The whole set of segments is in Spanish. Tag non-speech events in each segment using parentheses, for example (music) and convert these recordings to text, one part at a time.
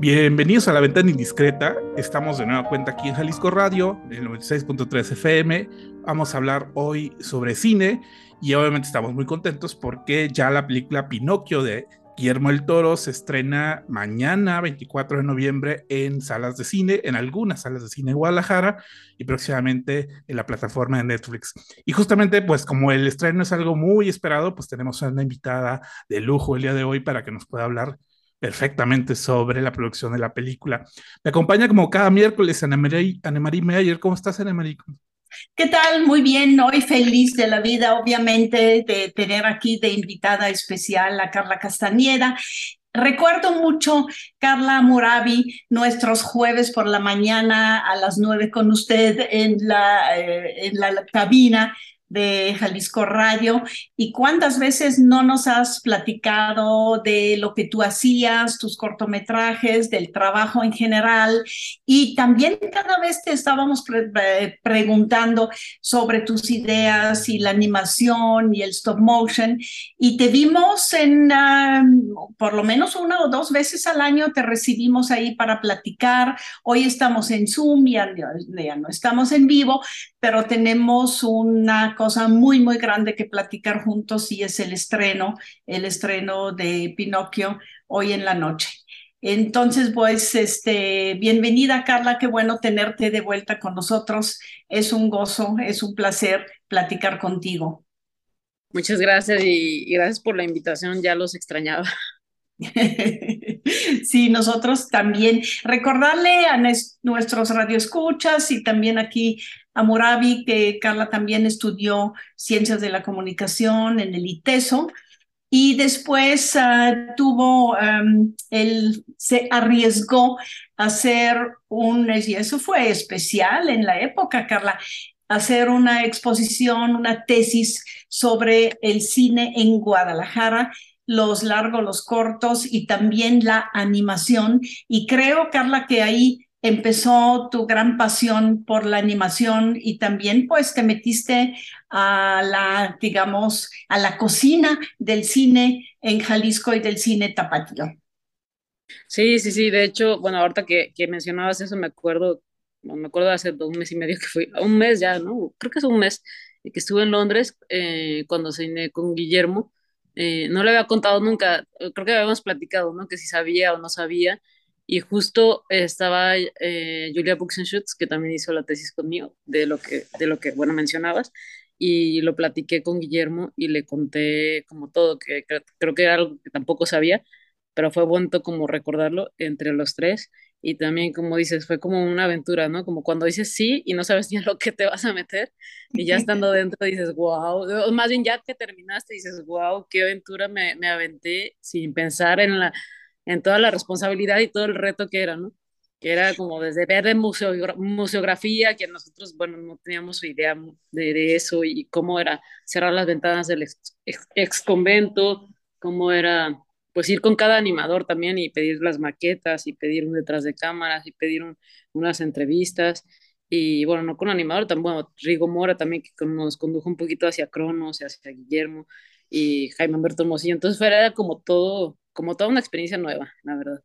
Bienvenidos a la ventana indiscreta. Estamos de nueva cuenta aquí en Jalisco Radio, en el 96.3 FM. Vamos a hablar hoy sobre cine y obviamente estamos muy contentos porque ya la película Pinocchio de Guillermo el Toro se estrena mañana, 24 de noviembre, en salas de cine, en algunas salas de cine en Guadalajara y próximamente en la plataforma de Netflix. Y justamente, pues como el estreno es algo muy esperado, pues tenemos a una invitada de lujo el día de hoy para que nos pueda hablar perfectamente sobre la producción de la película. Me acompaña como cada miércoles Anemarie Meyer. ¿Cómo estás, Anemarie? ¿Qué tal? Muy bien, hoy feliz de la vida, obviamente, de tener aquí de invitada especial a Carla Castañeda. Recuerdo mucho, Carla Murabi, nuestros jueves por la mañana a las nueve con usted en la, eh, en la cabina de Jalisco Radio y cuántas veces no nos has platicado de lo que tú hacías, tus cortometrajes, del trabajo en general y también cada vez te estábamos eh, preguntando sobre tus ideas y la animación y el stop motion. Y te vimos en por lo menos una o dos veces al año te recibimos ahí para platicar. Hoy estamos en Zoom, ya, ya no estamos en vivo, pero tenemos una cosa muy, muy grande que platicar juntos y es el estreno, el estreno de Pinocchio hoy en la noche. Entonces, pues, este, bienvenida Carla, qué bueno tenerte de vuelta con nosotros. Es un gozo, es un placer platicar contigo. Muchas gracias y, gracias por la invitación, ya los extrañaba. (laughs) Sí, nosotros también. Recordarle a nuestros radioescuchas y también aquí a Murabi, que Carla también estudió Ciencias de la Comunicación en el ITESO y después ah, tuvo, él se arriesgó a hacer un, y eso fue especial en la época, Carla, hacer una exposición, una tesis sobre el cine en Guadalajara los largos, los cortos y también la animación. Y creo, Carla, que ahí empezó tu gran pasión por la animación y también pues te metiste a la, digamos, a la cocina del cine en Jalisco y del cine tapatío. Sí, sí, sí, de hecho, bueno, ahorita que, mencionabas eso, me acuerdo, me acuerdo hace un mes y medio que fui, un mes ya, ¿no? Creo que es un mes, que estuve en Londres eh, cuando cené con Guillermo, eh, no le había contado nunca, creo que habíamos platicado, ¿no? Que si sabía o no sabía, y justo estaba eh, Julia Buxenschutz, que también hizo la tesis conmigo, de lo que, de lo que bueno, mencionabas, y lo platiqué con Guillermo y le conté como todo, que creo que era algo que tampoco sabía, pero fue bonito como recordarlo entre los tres, y también como dices, fue como una aventura, ¿no? Como cuando dices sí y no sabes ni a lo que te vas a meter, y ya (laughs) estando dentro dices, wow, más bien ya que terminaste dices, wow, qué aventura me, me aventé sin pensar en la en toda la responsabilidad y todo el reto que era, ¿no? que era como desde ver de museografía, que nosotros, bueno, no teníamos idea de, eso y cómo era cerrar las ventanas del ex, convento, cómo era pues ir con cada animador también y pedir las maquetas y pedir un detrás de cámaras y pedir unas entrevistas. Y bueno, no con animador, también, bueno, Rigo Mora también que nos condujo un poquito hacia Cronos, hacia Guillermo y Jaime Humberto Hermosillo, entonces era como todo, como toda una experiencia nueva, la verdad.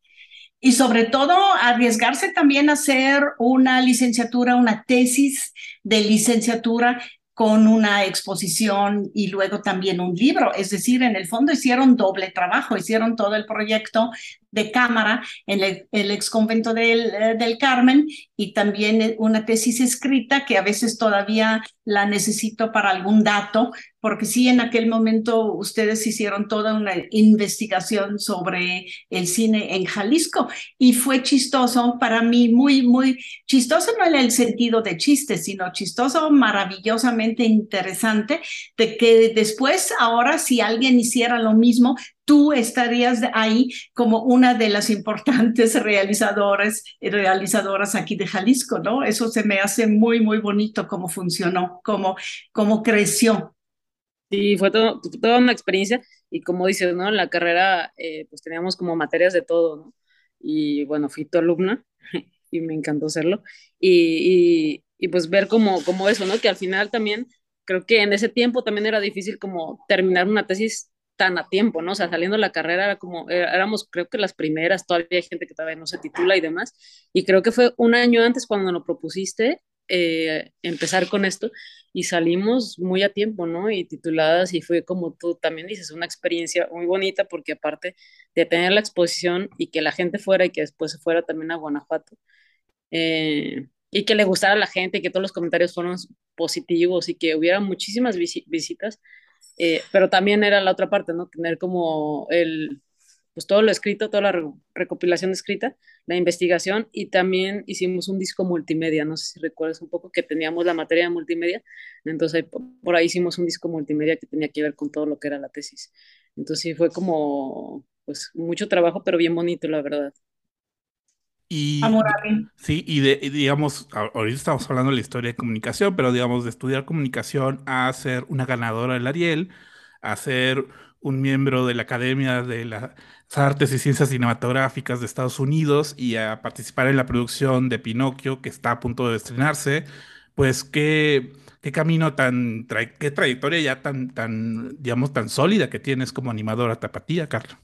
Y sobre todo arriesgarse también a hacer una licenciatura, una tesis de licenciatura con una exposición y luego también un libro. Es decir, en el fondo hicieron doble trabajo, hicieron todo el proyecto de cámara en el, ex convento del, eh, del, Carmen y también una tesis escrita que a veces todavía la necesito para algún dato, porque sí, en aquel momento ustedes hicieron toda una investigación sobre el cine en Jalisco y fue chistoso para mí, muy, muy chistoso no en el sentido de chiste, sino chistoso, maravillosamente interesante, de que después, ahora, si alguien hiciera lo mismo, tú estarías ahí como una de las importantes (laughs) realizadoras, realizadoras aquí de Jalisco, ¿no? Eso se me hace muy, muy bonito cómo funcionó, cómo, cómo creció. Sí, fue toda una experiencia y como dices, ¿no? En la carrera eh, pues teníamos como materias de todo, ¿no? Y bueno, fui tu alumna (laughs) y me encantó serlo. Y, y, pues ver como, como eso, ¿no? Que al final también creo que en ese tiempo también era difícil como terminar una tesis tan a tiempo, ¿no? O sea, saliendo de la carrera era como, éramos creo que las primeras, todavía hay gente que todavía no se titula y demás, y creo que fue un año antes cuando lo propusiste eh, empezar con esto y salimos muy a tiempo, ¿no? Y tituladas y fue como tú también dices, una experiencia muy bonita porque aparte de tener la exposición y que la gente fuera y que después se fuera también a Guanajuato. Eh, y que le gustara a la gente y que todos los comentarios fueron positivos y que hubiera muchísimas visitas, eh, pero también era la otra parte, ¿no? Tener como el, pues todo lo escrito, toda la recopilación escrita, la investigación y también hicimos un disco multimedia, no sé si recuerdas un poco que teníamos la materia de multimedia, entonces por ahí hicimos un disco multimedia que tenía que ver con todo lo que era la tesis. Entonces sí fue como, pues mucho trabajo, pero bien bonito, la verdad. Y, sí, y, de, digamos, ahorita estamos hablando de la historia de comunicación, pero digamos, de estudiar comunicación a ser una ganadora del Ariel, a ser un miembro de la Academia de las Artes y Ciencias Cinematográficas de Estados Unidos y a participar en la producción de Pinocchio, que está a punto de estrenarse, pues qué, qué camino tan, qué trayectoria ya tan, tan, digamos, tan sólida que tienes como animadora tapatía, Carla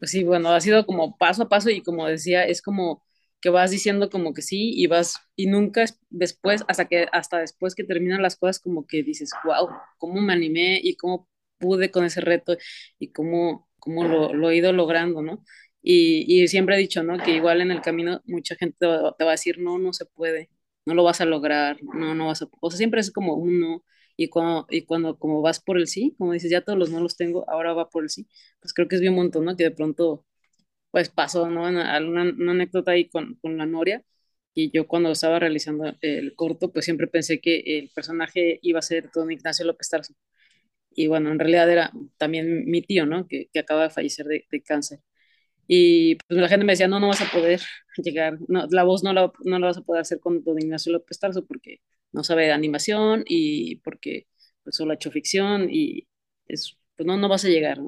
pues sí, bueno, ha sido como paso a paso y como decía, es como que vas diciendo como que sí y vas y nunca después, hasta que hasta después que terminan las cosas como que dices, wow, cómo me animé y cómo pude con ese reto y cómo, cómo lo, he ido logrando, ¿no? Y, y, siempre he dicho, ¿no? Que igual en el camino mucha gente te va, a decir, no, no se puede, no lo vas a lograr, no, no vas a, o sea, siempre es como uno, y cuando, y cuando como vas por el sí, como dices, ya todos los no los tengo, ahora va por el sí, pues creo que es bien un montón, ¿no? Que de pronto, pues pasó, ¿no? Una, una, anécdota ahí con, con la Noria, y yo cuando estaba realizando el corto, pues siempre pensé que el personaje iba a ser don Ignacio López Tarso. Y bueno, en realidad era también mi tío, ¿no? Que, que acaba de fallecer de, de, cáncer. Y pues la gente me decía, no, no vas a poder (laughs) llegar, no, la voz no la, no la vas a poder hacer con don Ignacio López Tarso porque no sabe de animación y porque pues, solo ha hecho ficción y es, pues no, no vas a llegar,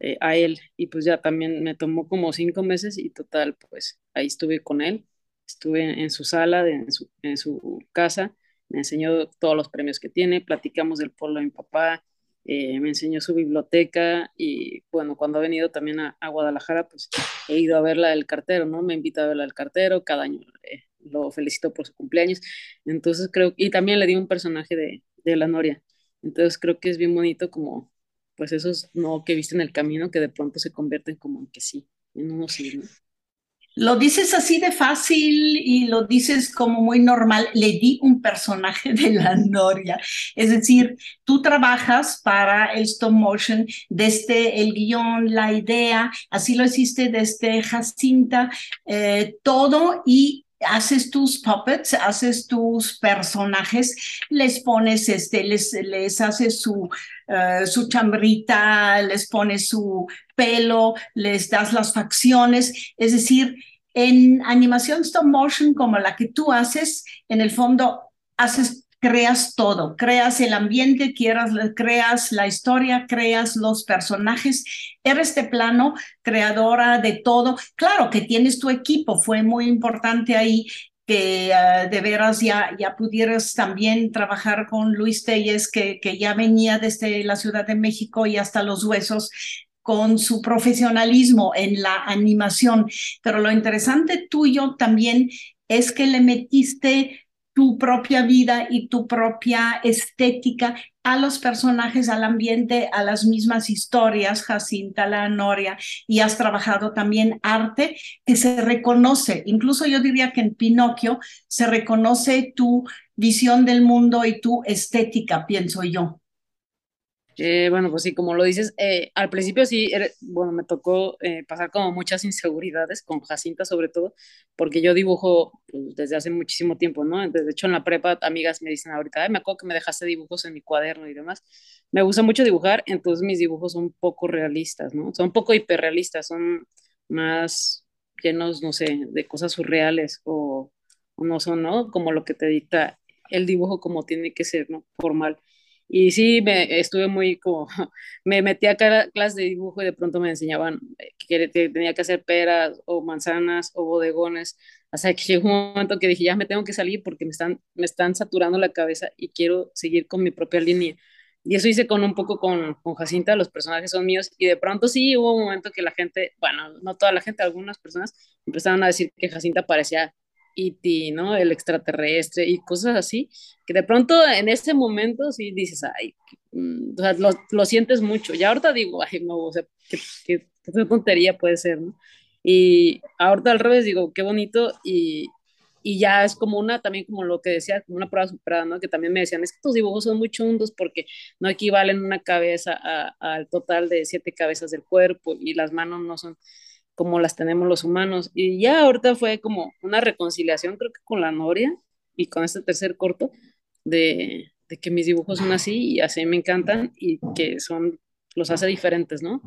eh, a él. Y pues ya también me tomó como cinco meses y total, pues ahí estuve con él, estuve en, su sala, en, su, en su casa, me enseñó todos los premios que tiene, platicamos del pueblo de mi papá, eh, me enseñó su biblioteca y bueno, cuando ha venido también a, Guadalajara, pues he ido a verla del cartero, ¿no? Me invita a verla del cartero, cada año eh, lo felicito por su cumpleaños. Entonces creo, y también le di un personaje de, de la Noria. Entonces creo que es bien bonito como, pues esos no que viste en el camino que de pronto se convierten como en que sí, en uno sí, Lo dices así de fácil y lo dices como muy normal. Le di un personaje de la Noria. Es decir, tú trabajas para el stop motion desde el guion, la idea, así lo hiciste desde Jacinta, eh, todo y haces tus puppets, haces tus personajes, les pones, este, les, les haces su, uh, su chambrita, les pones su pelo, les das las facciones, es decir, En animación stop motion como la que tú haces, en el fondo haces creas todo, creas el ambiente, quieras, creas la historia, creas los personajes, eres de plano creadora de todo. Claro que tienes tu equipo, fue muy importante ahí que uh, de veras ya, ya pudieras también trabajar con Luis Telles, que, que ya venía desde la Ciudad de México y hasta los huesos con su profesionalismo en la animación. Pero lo interesante tuyo también es que le metiste tu propia vida y tu propia estética a los personajes, al ambiente, a las mismas historias, Jacinta, la Noria, y has trabajado también arte que se reconoce, incluso yo diría que en Pinocchio se reconoce tu visión del mundo y tu estética, pienso yo. Eh, bueno, pues sí, como lo dices, eh, al principio sí, bueno, me tocó eh, pasar como muchas inseguridades con Jacinta sobre todo, porque yo dibujo pues, desde hace muchísimo tiempo, ¿no? De hecho, en la prepa, amigas me dicen ahorita, me acuerdo que me dejaste dibujos en mi cuaderno y demás. Me gusta mucho dibujar, entonces mis dibujos son poco realistas, ¿no? Son un poco hiperrealistas, son más llenos, no sé, de cosas surreales o, o no son, ¿no? Como lo que te dicta el dibujo como tiene que ser, ¿no? Formal. Y sí, me estuve muy como, (laughs) me metí a cada clase de dibujo y de pronto me enseñaban que tenía que hacer peras o manzanas o bodegones. Hasta que (laughs) llegó un momento que dije, ya me tengo que salir porque me están, me están saturando la cabeza y quiero seguir con mi propia línea. Y eso hice con un poco con, con Jacinta, los personajes son míos. Y de pronto sí hubo un momento que la gente, bueno, no toda la gente, algunas personas empezaron a decir que Jacinta parecía E.T., ¿no? El extraterrestre y cosas así, que de pronto en ese momento sí dices, ay, mm", o sea, lo, lo, sientes mucho. Y ahorita digo, ay, no, o sea, qué, qué, qué, tontería puede ser, ¿no? Y ahorita al revés digo, qué bonito y, y ya es como una, también como lo que decía, como una prueba superada, ¿no? Que también me decían, es que tus dibujos son muy chundos porque no equivalen una cabeza al total de siete cabezas del cuerpo y las manos no son como las tenemos los humanos. Y ya ahorita fue como una reconciliación, creo que con la Noria y con este tercer corto, de, de que mis dibujos son así y así me encantan y que son, los hace diferentes, ¿no?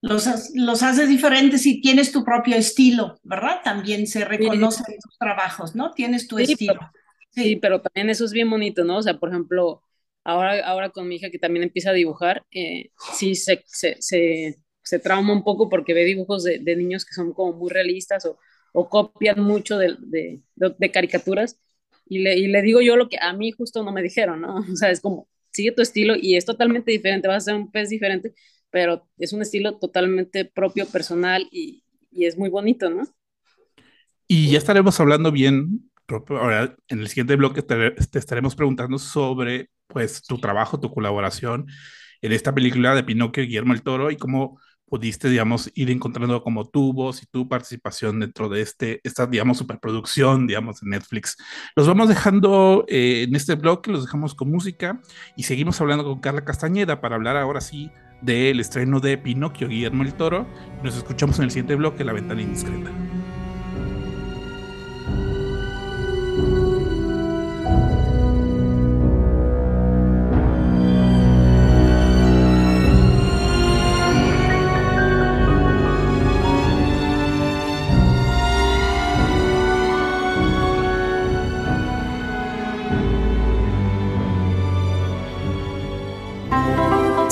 Los, los hace diferentes y tienes tu propio estilo, ¿verdad? También se reconoce sí. tus trabajos, ¿no? Tienes tu sí, estilo. Pero, sí. sí. pero también eso es bien bonito, ¿no? O sea, por ejemplo, ahora, ahora con mi hija que también empieza a dibujar, eh, sí se, se, se se trauma un poco porque ve dibujos de, de niños que son como muy realistas o, o copian mucho de, de, de caricaturas. Y le, y le, digo yo lo que a mí justo no me dijeron, ¿no? (laughs) O sea, es como, sigue tu estilo y es totalmente diferente, vas a ser un pez diferente, pero es un estilo totalmente propio, personal y, y es muy bonito, ¿no? Y ya estaremos hablando bien, ahora en el siguiente bloque te, te estaremos preguntando sobre, pues, tu trabajo, tu colaboración en esta película de Pinocchio y Guillermo el Toro y cómo pudiste, digamos, ir encontrando como tu voz y tu participación dentro de este, esta, digamos, superproducción, digamos, de Netflix. Los vamos dejando eh, en este bloque, los dejamos con música y seguimos hablando con Carla Castañeda para hablar ahora sí del estreno de Pinocchio, Guillermo el Toro. Nos escuchamos en el siguiente bloque, La Ventana Indiscreta.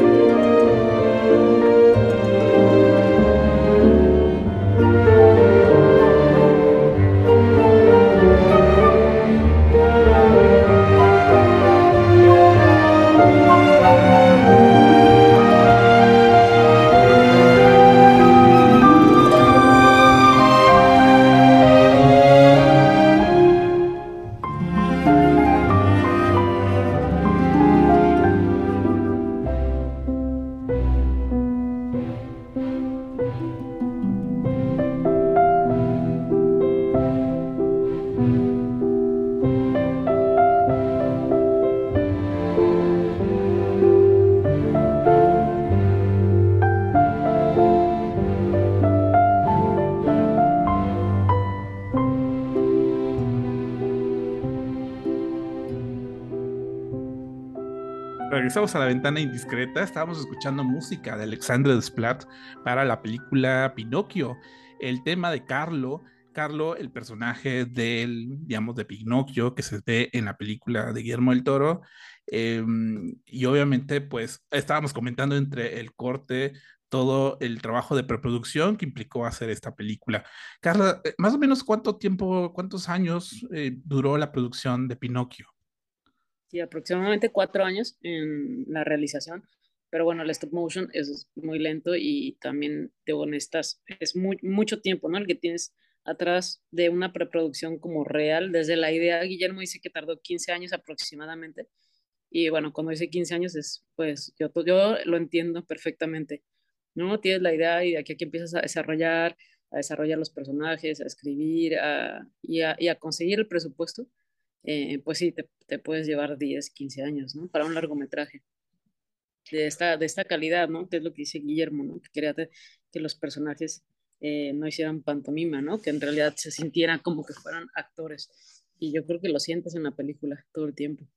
Música a la ventana indiscreta. Estábamos escuchando música de Alexandre Desplat para la película Pinocchio. El tema de Carlo, Carlo, el personaje del, digamos, de Pinocchio que se ve en la película de Guillermo del Toro. Em, y obviamente, pues estábamos comentando entre el corte todo el trabajo de preproducción que implicó hacer esta película. Carla, eh, más o menos cuánto tiempo, cuántos años eh, duró la producción de Pinocchio? Sí, aproximadamente cuatro años en la realización, pero bueno, el stop motion es muy lento y también, de honestas, es muy, mucho tiempo, ¿no? El que tienes atrás de una preproducción como real, desde la idea, Guillermo dice que tardó 15 años aproximadamente, y bueno, cuando dice 15 años es, pues, yo, yo lo entiendo perfectamente ¿no? Tienes la idea y de aquí a aquí empiezas a desarrollar, a desarrollar los personajes, a escribir y, a, conseguir el presupuesto, eh, pues sí, te, puedes llevar 10, 15 años, ¿no? Para un largometraje de esta, de esta calidad, ¿no? Que es lo que dice Guillermo, ¿no? Que quería que los personajes eh, no hicieran pantomima, ¿no? Que en realidad se sintieran como que fueran actores. Y yo creo que lo sientes en la película todo el tiempo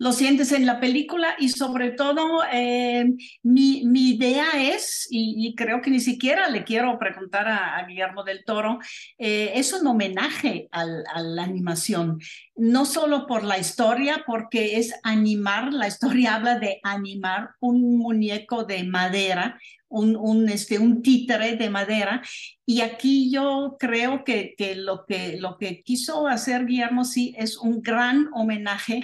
lo sientes en la película y sobre todo eh, mi, mi, idea es, y, creo que ni siquiera le quiero preguntar a, Guillermo del Toro, eh, es un homenaje a la animación, no solo por la historia, porque es animar, la historia habla de animar un muñeco de madera, un, un, este, un títere de madera. Y aquí yo creo que, que, lo que lo que quiso hacer Guillermo sí es un gran homenaje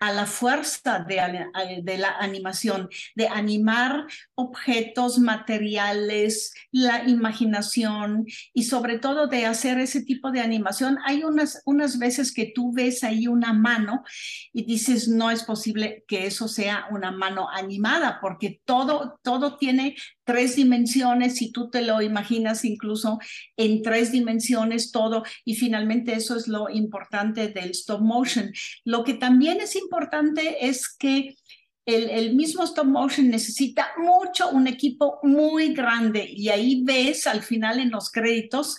a la fuerza de, la animación, de animar objetos materiales, la imaginación y sobre todo de hacer ese tipo de animación. Hay unas, unas veces que tú ves ahí una mano y dices, no es posible que eso sea una mano animada, porque todo, todo tiene tres dimensiones y tú te lo imaginas incluso en tres dimensiones todo y finalmente eso es lo importante del stop motion. Lo que también es importante es que el, el, mismo stop motion necesita mucho, un equipo muy grande y ahí ves al final en los créditos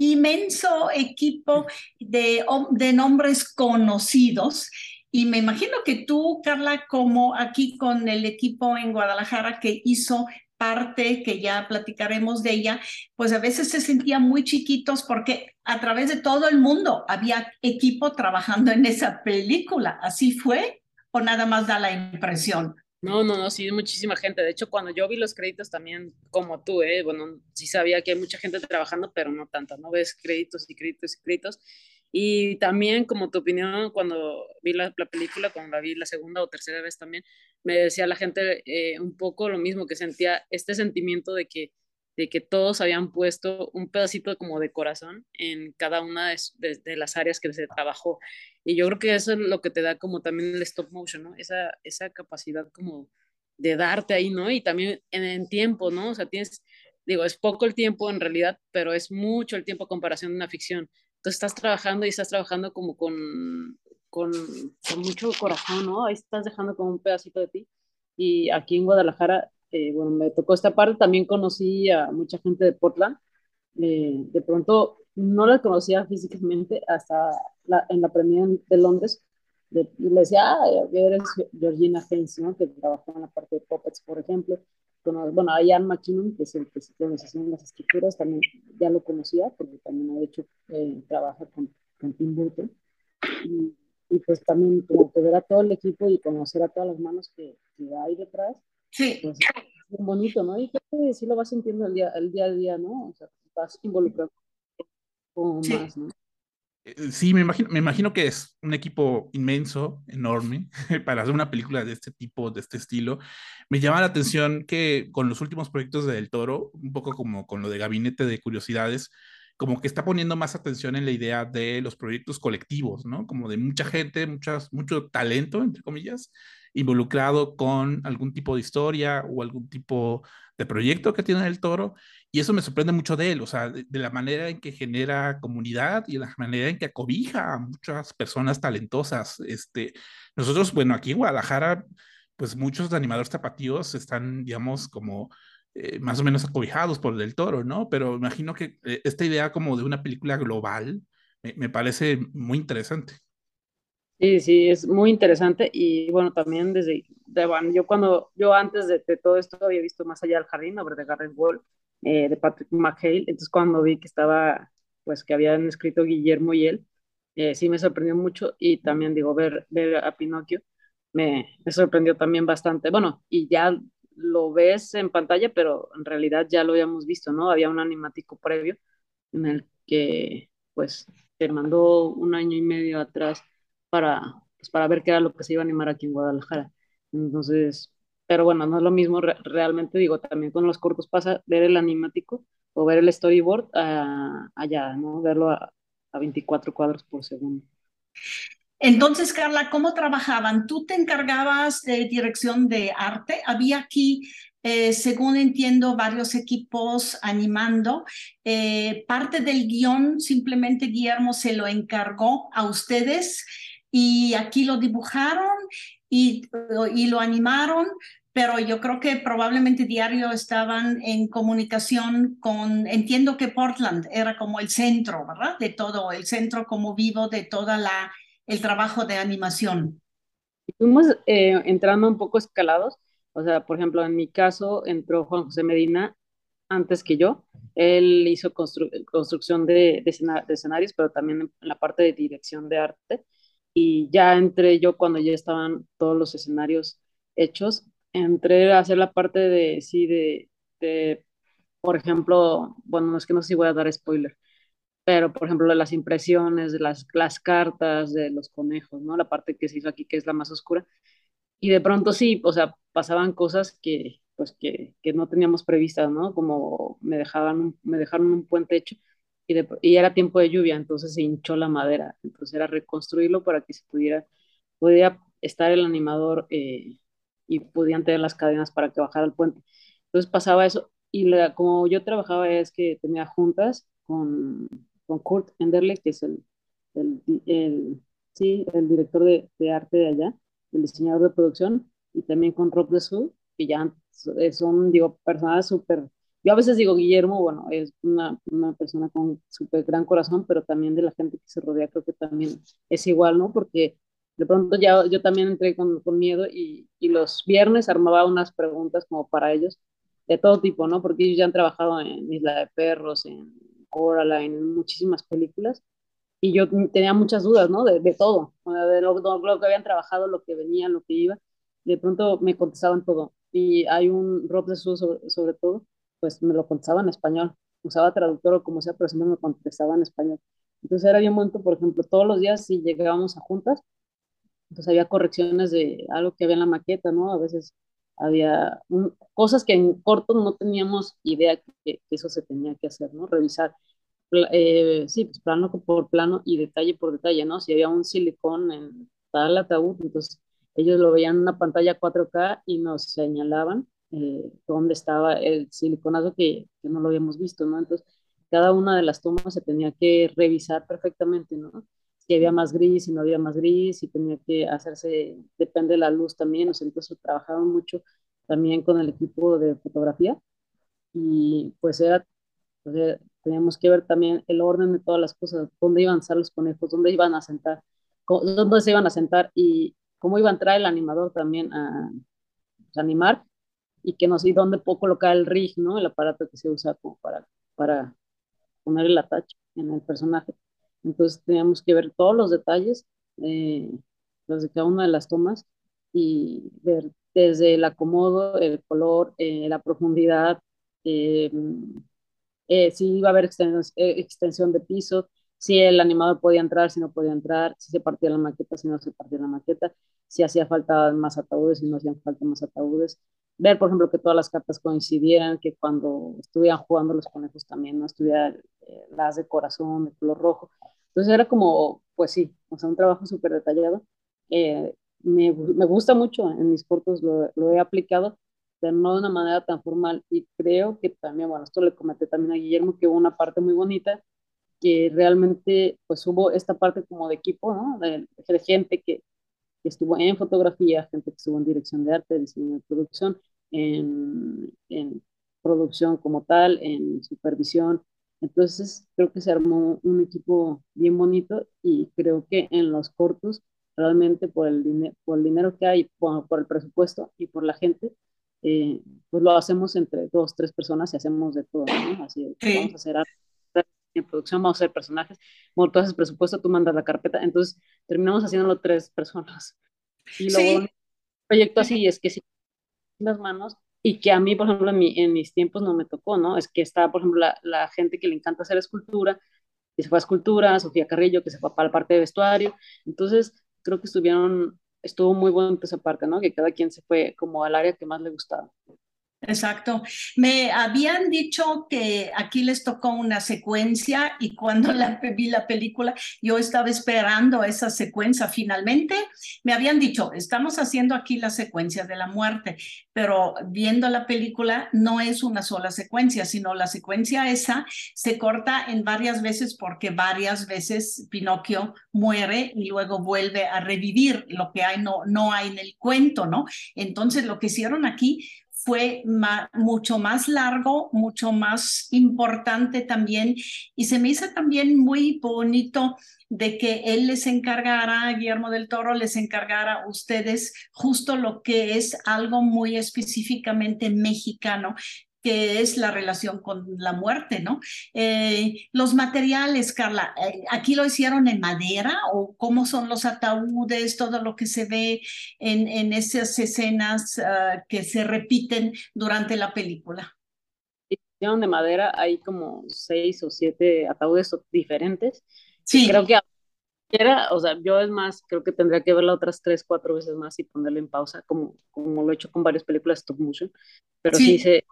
inmenso equipo de, de nombres conocidos. Y me imagino que tú, Carla, como aquí con el equipo en Guadalajara que hizo parte que ya platicaremos de ella, pues a veces se sentían muy chiquitos porque a través de todo el mundo había equipo trabajando en esa película. ¿Así fue o nada más da la impresión? No, no, no, sí, muchísima gente. De hecho, cuando yo vi los créditos también, como tú, ¿eh? bueno, sí sabía que hay mucha gente trabajando, pero no tanta, ¿no? Ves créditos y créditos y créditos. Y también, como tu opinión, cuando vi la, película, cuando la vi la segunda o tercera vez también, me decía la gente eh, un poco lo mismo, que sentía este sentimiento de que, de que todos habían puesto un pedacito como de corazón en cada una de, las áreas que se trabajó. Y yo creo que eso es lo que te da como también el stop motion, ¿no? Esa, esa capacidad como de darte ahí, ¿no? Y también en, en tiempo, ¿no? O sea, tienes, digo, es poco el tiempo en realidad, pero es mucho el tiempo a comparación de una ficción entonces estás trabajando y estás trabajando como con, con, con, mucho corazón, ¿no? Ahí estás dejando como un pedacito de ti. Y aquí en Guadalajara, eh, bueno, me tocó esta parte, también conocí a mucha gente de Portland. Eh, de pronto no la conocía físicamente hasta la, en la premier de Londres. y le decía, ah, eres Georgina Haynes, ¿no? Que trabajó en la parte de Puppets, por ejemplo bueno, a Ian McKinnon, que es el que se hacen las escrituras, también ya lo conocía, porque también ha hecho, eh, trabaja con, con Tim Burton. Y, y, pues también como que ver a todo el equipo y conocer a todas las manos que, que hay detrás, sí. pues es muy bonito, ¿no? Y que sí lo vas sintiendo el día, el día a día, ¿no? O sea, vas involucrado con más, ¿no? Eh, sí, me imagino, me imagino que es un equipo inmenso, enorme, (laughs) para hacer una película de este tipo, de este estilo. Me llama la atención que con los últimos proyectos de Del Toro, un poco como con lo de Gabinete de Curiosidades, como que está poniendo más atención en la idea de los proyectos colectivos, ¿no? Como de mucha gente, muchas, mucho talento, entre comillas, involucrado con algún tipo de historia o algún tipo de proyecto que tiene el toro. Y eso me sorprende mucho de él, o sea, de, la manera en que genera comunidad y la manera en que acobija a muchas personas talentosas. Este, nosotros, bueno, aquí en Guadalajara, pues muchos animadores tapatíos están, digamos, como eh, más o menos acobijados por el toro, ¿no? Pero imagino que eh, esta idea como de una película global me parece muy interesante. Sí, sí, es muy interesante y bueno, también desde, bueno, yo cuando, yo antes de, todo esto había visto Más allá del jardín, obra de Garrett Wall, eh, de Patrick McHale, entonces cuando vi que estaba, pues que habían escrito Guillermo y él, eh, sí me sorprendió mucho y también digo, ver, ver a Pinocchio me, me sorprendió también bastante, bueno, y ya lo ves en pantalla, pero en realidad ya lo habíamos visto, ¿no? Había un animático previo en el que, pues, se mandó un año y medio atrás para, pues, para ver qué era lo que se iba a animar aquí en Guadalajara. Entonces, pero bueno, no es lo mismo realmente, digo, también con los cortos pasa ver el animático o ver el storyboard allá, ¿no? Verlo a, a 24 cuadros por segundo. Entonces, Carla, ¿cómo trabajaban? ¿Tú te encargabas de dirección de arte? Había aquí, eh, según entiendo, varios equipos animando. Eh, parte del guion simplemente Guillermo se lo encargó a ustedes y aquí lo dibujaron y, y lo animaron, pero yo creo que probablemente diario estaban en comunicación con, entiendo que Portland era como el centro, ¿verdad? De todo, el centro como vivo de toda la el trabajo de animación? Fuimos eh, entrando un poco escalados. O sea, por ejemplo, en mi caso entró Juan José Medina antes que yo. Él hizo construcción de, escenarios, pero también en la parte de dirección de arte. Y ya entré yo cuando ya estaban todos los escenarios hechos. Entré a hacer la parte de, sí, de, de por ejemplo, bueno, es que no sé si voy a dar spoiler, pero por ejemplo las impresiones, de las, las cartas de los conejos, ¿no? La parte que se hizo aquí que es la más oscura. Y de pronto sí, o sea, pasaban cosas que, pues que, que no teníamos previstas, ¿no? Como me dejaban, me dejaron un puente hecho y, de, y, era tiempo de lluvia, entonces se hinchó la madera, entonces era reconstruirlo para que se pudiera, pudiera estar el animador eh, y pudieran tener las cadenas para que bajara el puente. Entonces pasaba eso y la, como yo trabajaba es que tenía juntas con con Kurt Enderle, que es el, el, sí, el director de, de, arte de allá, el diseñador de producción, y también con Rob de Sud, que ya son, digo, personas súper... Yo a veces digo Guillermo, bueno, es una, una persona con súper gran corazón, pero también de la gente que se rodea creo que también es igual, ¿no? Porque de pronto ya yo también entré con, con miedo y, y, los viernes armaba unas preguntas como para ellos de todo tipo, ¿no? Porque ellos ya han trabajado en Isla de Perros, en Coraline, en muchísimas películas, y yo tenía muchas dudas, ¿no? De, de todo, de lo, lo, que habían trabajado, lo que venía, lo que iba, de pronto me contestaban todo, y hay un Rob de Sus sobre, sobre, todo, pues me lo contestaba en español, usaba traductor o como sea, pero siempre me contestaba en español. Entonces era bien momento, por ejemplo, todos los días si llegábamos a juntas, entonces había correcciones de algo que había en la maqueta, ¿no? A veces había cosas que en corto no teníamos idea que, que, eso se tenía que hacer, ¿no? Revisar, eh, sí, pues plano por plano y detalle por detalle, ¿no? Si había un silicón en tal ataúd, entonces ellos lo veían en una pantalla 4K y nos señalaban eh, dónde estaba el siliconazo que, que, no lo habíamos visto, ¿no? Entonces, cada una de las tomas se tenía que revisar perfectamente, ¿no? si había más gris, si no había más gris, si tenía que hacerse, depende de la luz también, o sea, entonces trabajaban mucho también con el equipo de fotografía y pues era, teníamos que ver también el orden de todas las cosas, dónde iban a estar los conejos, dónde iban a sentar, dónde se iban a sentar y cómo iba a entrar el animador también a, pues, animar y que no sé dónde puedo colocar el rig, ¿no? El aparato que se usa como para, para poner el attach en el personaje. Entonces teníamos que ver todos los detalles eh, los de cada una de las tomas y ver desde el acomodo, el color, eh, la profundidad, eh, si iba a haber extensión, extensión de piso, si el animador podía entrar, si no podía entrar, si se partía la maqueta, si no se partía la maqueta, si hacía falta más ataúdes, si no hacían falta más ataúdes. Ver, por ejemplo, que todas las cartas coincidieran, que cuando estuvieran jugando los conejos también no estuviera las de corazón, de color rojo. Entonces era como, pues sí, o sea, un trabajo súper detallado. Eh, me, me, gusta mucho, en mis cortos lo, lo, he aplicado, pero no de una manera tan formal. Y creo que también, bueno, esto le comenté también a Guillermo, que hubo una parte muy bonita, que realmente pues hubo esta parte como de equipo, ¿no? De, de gente que, que, estuvo en fotografía, gente que estuvo en dirección de arte, diseño de producción, en, en producción como tal, en supervisión, entonces creo que se armó un equipo bien bonito y creo que en los cortos realmente por el, por el dinero que hay, por, por el presupuesto y por la gente, eh, pues lo hacemos entre dos, tres personas y hacemos de todo, ¿no? Así, vamos a hacer en producción, vamos a hacer personajes, bueno, tú haces presupuesto, tú mandas la carpeta, entonces terminamos haciéndolo tres personas. Y luego, un proyecto así es que sí, las manos, y que a mí, por ejemplo, en, mi, en, mis tiempos no me tocó, ¿no? Es que estaba, por ejemplo, la, la, gente que le encanta hacer escultura, que se fue a escultura, Sofía Carrillo, que se fue para la parte de vestuario, entonces creo que estuvieron estuvo muy bueno esa parte, ¿no? Que cada quien se fue como al área que más le gustaba. Exacto. Me habían dicho que aquí les tocó una secuencia y cuando (laughs) la, vi la película yo estaba esperando esa secuencia. Finalmente me habían dicho, estamos haciendo aquí la secuencia de la muerte, pero viendo la película no es una sola secuencia, sino la secuencia esa se corta en varias veces porque varias veces Pinocchio muere y luego vuelve a revivir lo que hay, no, no hay en el cuento, ¿no? Entonces lo que hicieron aquí fue mucho más largo, mucho más importante también. Y se me hizo también muy bonito de que él les encargara, Guillermo del Toro les encargara a ustedes justo lo que es algo muy específicamente mexicano, que es la relación con la muerte, ¿no? Eh, los materiales, Carla, eh, ¿aquí lo hicieron en madera o cómo son los ataúdes, todo lo que se ve en, en esas escenas uh, que se repiten durante la película? Hicieron de madera, hay como seis o siete ataúdes diferentes. Sí. Creo que era, o sea, yo es más, creo que tendría que verla otras tres, cuatro veces más y ponerla en pausa, como, como lo he hecho con varias películas stop motion, pero sí, sí se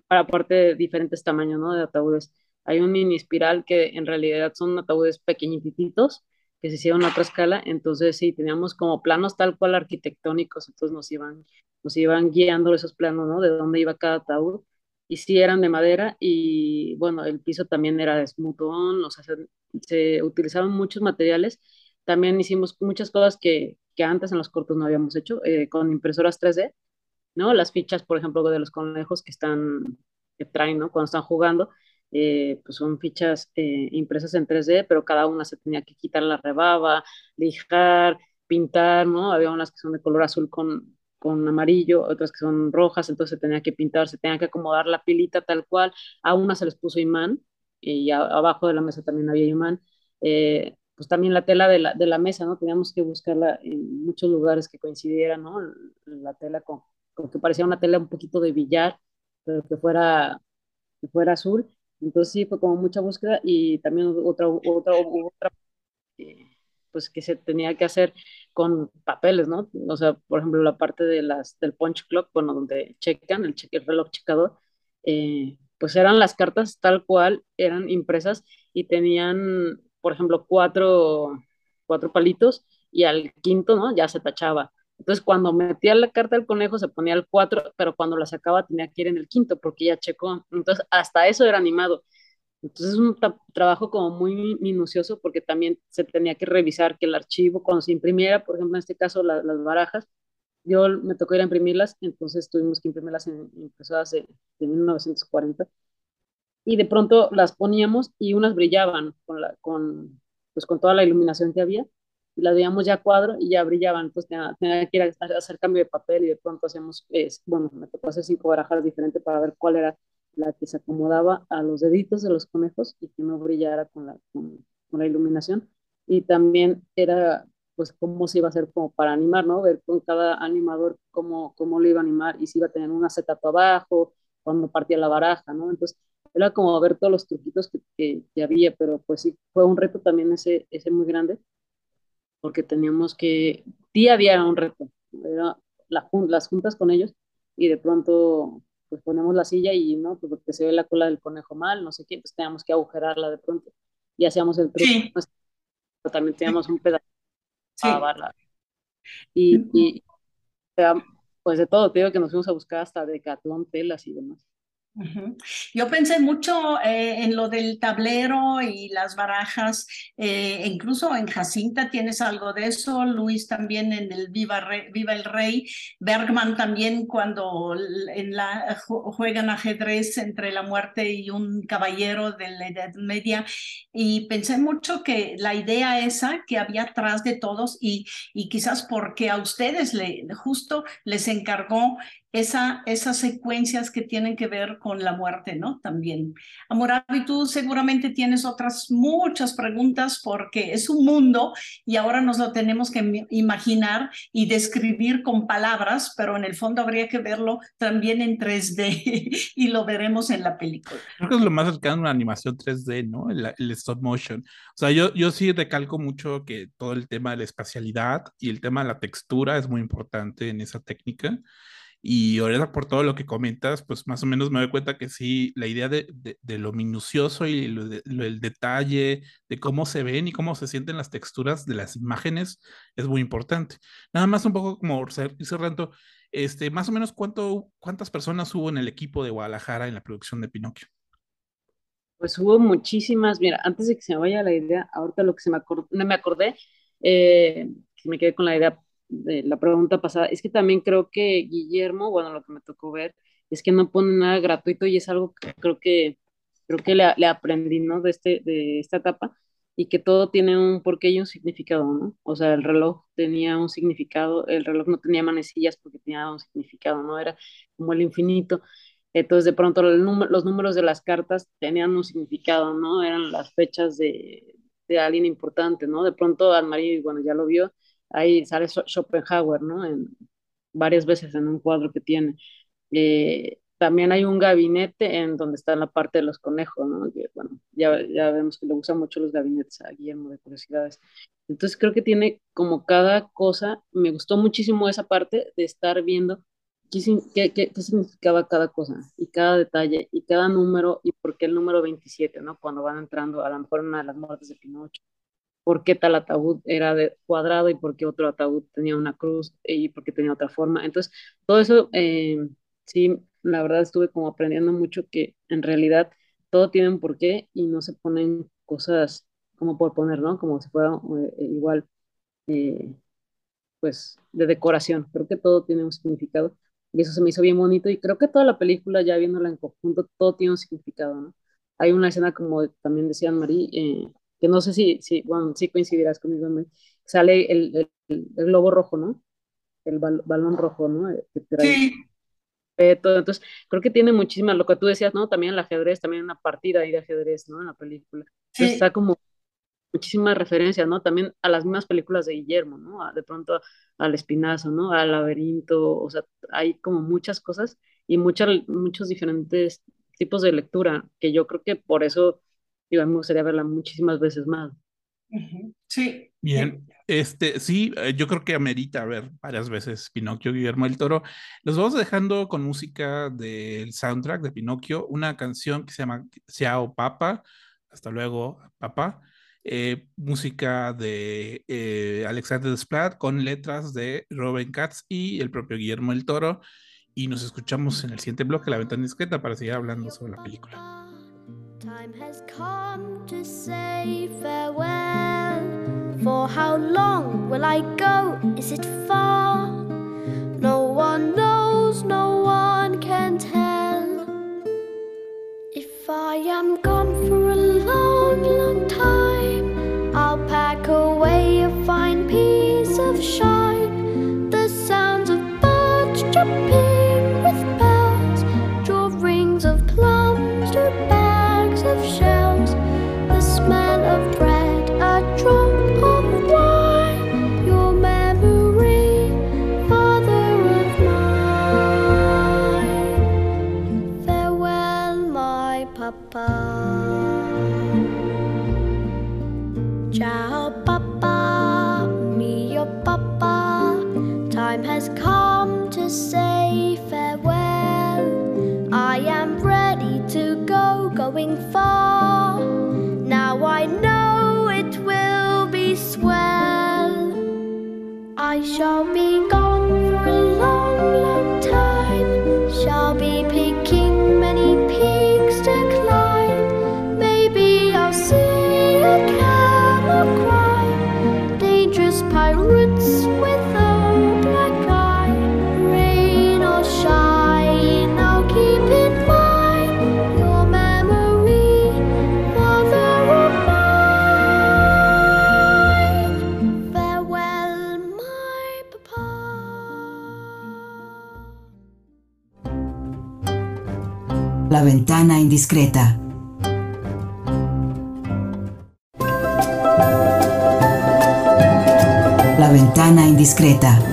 para parte de diferentes tamaños, ¿no? De ataúdes. Hay un mini espiral que en realidad son ataúdes pequeñititos que se hicieron a otra escala, entonces sí, teníamos como planos tal cual arquitectónicos, entonces nos iban, nos iban guiando esos planos, ¿no? De dónde iba cada ataúd, y sí eran de madera, y bueno, el piso también era de smutón, o sea, se, se utilizaban muchos materiales, también hicimos muchas cosas que, que antes en los cortos no habíamos hecho, eh, con impresoras 3D, ¿no? Las fichas, por ejemplo, de los conejos que están, que traen, ¿no? Cuando están jugando, eh, pues son fichas eh, impresas en 3D, pero cada una se tenía que quitar la rebaba, lijar, pintar, ¿no? Había unas que son de color azul con, con amarillo, otras que son rojas, entonces se tenía que pintar, se tenía que acomodar la pilita tal cual, a una se les puso imán, y abajo de la mesa también había imán, eh, pues también la tela de la, de la mesa, ¿no? Teníamos que buscarla en muchos lugares que coincidieran, ¿no? La tela con, como que parecía una tela un poquito de billar, pero que fuera, que fuera azul. Entonces sí, fue como mucha búsqueda y también otra, otra, otra eh, pues que se tenía que hacer con papeles, ¿no? O sea, por ejemplo, la parte de las, del punch clock, bueno, donde checan, el, cheque, el reloj checador, eh, pues eran las cartas tal cual, eran impresas y tenían, por ejemplo, cuatro, cuatro palitos y al quinto, ¿no? Ya se tachaba. Entonces, cuando metía la carta del conejo se ponía el 4, pero cuando la sacaba tenía que ir en el quinto porque ya checó. Entonces, hasta eso era animado. Entonces, es un trabajo como muy minucioso porque también se tenía que revisar que el archivo, cuando se imprimiera, por ejemplo, en este caso, las barajas, yo me tocó ir a imprimirlas, entonces tuvimos que imprimirlas en impresoras de, de 1940. Y de pronto las poníamos y unas brillaban con, la, con, pues, con toda la iluminación que había las veíamos ya cuadro y ya brillaban, entonces tenía, tenía que ir a hacer cambio de papel y de pronto hacíamos, bueno, me tocó hacer cinco barajas diferentes para ver cuál era la que se acomodaba a los deditos de los conejos y que no brillara con la, con, la iluminación. Y también era, pues, cómo se iba a hacer como para animar, ¿no? Ver con cada animador cómo, cómo lo iba a animar y si iba a tener un acetato abajo, cuando partía la baraja, ¿no? Entonces, era como ver todos los truquitos que, que, había, pero pues sí, fue un reto también ese, ese muy grande porque teníamos que, día a día era un reto, era la, las juntas con ellos y de pronto pues ponemos la silla y no, pues porque se ve la cola del conejo mal, no sé qué, pues teníamos que agujerarla de pronto y hacíamos el truco, sí. pues, también teníamos un pedazo sí. para y, y, pues de todo, te digo que nos fuimos a buscar hasta de decatlón, telas y demás. Yo pensé mucho eh, en lo del tablero y las barajas, eh, incluso en Jacinta tienes algo de eso, Luis también en el Viva, el Rey, Bergman también cuando juegan ajedrez entre la muerte y un caballero de la Edad Media, y pensé mucho que la idea esa que había atrás de todos y, y quizás porque a ustedes le, justo les encargó esa, esas secuencias que tienen que ver con la muerte, ¿no? También. Amoravi, tú seguramente tienes otras muchas preguntas porque es un mundo y ahora nos lo tenemos que imaginar y describir con palabras, pero en el fondo habría que verlo también en 3D (laughs) y lo veremos en la película. Creo que es lo más cercano a una animación 3D, ¿no? El, el stop motion. O sea, yo, yo sí recalco mucho que todo el tema de la espacialidad y el tema de la textura es muy importante en esa técnica. Y ahora por todo lo que comentas, pues más o menos me doy cuenta que sí, la idea de, de, lo minucioso y el detalle, de cómo se ven y cómo se sienten las texturas de las imágenes es muy importante. Nada más un poco como cerrando, este, más o menos cuánto, cuántas personas hubo en el equipo de Guadalajara en la producción de Pinocchio. Pues hubo muchísimas, mira, antes de que se me vaya la idea, ahorita lo que se me, no me acordé, eh, me quedé con la idea de la pregunta pasada, es que también creo que Guillermo, bueno, lo que me tocó ver, es que no pone nada gratuito y es algo que creo que, creo que le, le aprendí, ¿no? De, este, de esta etapa y que todo tiene un porqué y un significado, ¿no? O sea, el reloj tenía un significado, el reloj no tenía manecillas porque tenía un significado, ¿no? Era como el infinito. Entonces, de pronto, los números de las cartas tenían un significado, ¿no? Eran las fechas de, de alguien importante, ¿no? De pronto, Anne-Marie, bueno, ya lo vio, ahí sale Schopenhauer, ¿no? En, varias veces en un cuadro que tiene. Eh, también hay un gabinete en donde está la parte de los conejos, ¿no? Que, bueno, ya, ya vemos que le gustan mucho los gabinetes a Guillermo de Curiosidades. Entonces creo que tiene como cada cosa, me gustó muchísimo esa parte de estar viendo qué, qué, qué, significaba cada cosa y cada detalle y cada número y por qué el número 27, ¿no? Cuando van entrando a lo mejor una de las muertes de Pinocho por qué tal ataúd era de cuadrado y por qué otro ataúd tenía una cruz y por qué tenía otra forma. Entonces, todo eso, eh, sí, la verdad estuve como aprendiendo mucho que en realidad todo tiene un porqué y no se ponen cosas como por poner, ¿no? Como si fuera eh, igual, eh, pues, de decoración. Creo que todo tiene un significado y eso se me hizo bien bonito y creo que toda la película, ya viéndola en conjunto, todo tiene un significado, ¿no? Hay una escena, como también decían Marí, que no sé si, si, bueno, coincidirás conmigo, sale el, el, globo rojo, ¿no? El balón rojo, ¿no? Eh, sí. entonces, creo que tiene muchísimas, lo que tú decías, ¿no? También el ajedrez, también una partida ahí de ajedrez, ¿no? En la película. Sí. está como muchísimas referencias, ¿no? También a las mismas películas de Guillermo, ¿no? de pronto al Espinazo, ¿no? Al laberinto, o sea, hay como muchas cosas y muchas, muchos diferentes tipos de lectura, que yo creo que por eso digo, me gustaría verla muchísimas veces más. Sí. Bien, este, sí, eh, yo creo que amerita ver varias veces Pinocchio Guillermo del Toro. Los vamos dejando con música del soundtrack de Pinocchio, una canción que se llama Xiao Papa, hasta luego, Papa, eh, música de eh, Alexander Desplat con letras de Robin Katz y el propio Guillermo del Toro. Y nos escuchamos en el siguiente bloque, La Ventana Discreta, para seguir hablando sobre la película. Time has come to say farewell. For how long will I go? Is it far? No one knows, no one can tell. If I am gone for a long, long time, I'll pack away a fine piece of shine. Ventana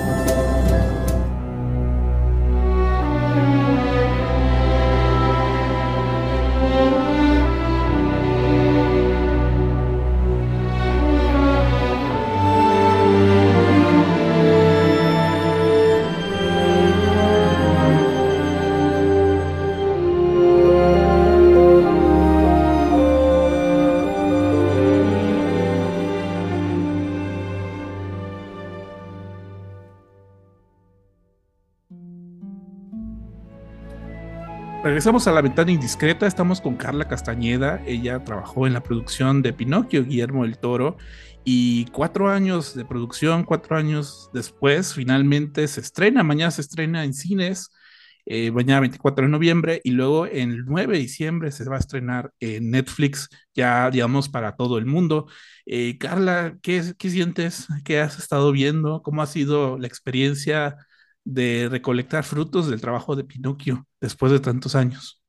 Regresamos a la ventana indiscreta, estamos con Carla Castañeda, ella trabajó en la producción de Pinocchio, Guillermo del Toro, y cuatro años de producción, cuatro años después, finalmente se estrena, mañana se estrena en cines, eh, mañana 24 de noviembre, y luego el 9 de diciembre se va a estrenar en Netflix, ya digamos para todo el mundo. Eh, Carla, ¿qué, ¿qué sientes? ¿Qué has estado viendo? ¿Cómo ha sido la experiencia? De recolectar frutos del trabajo de Pinocchio después de tantos años?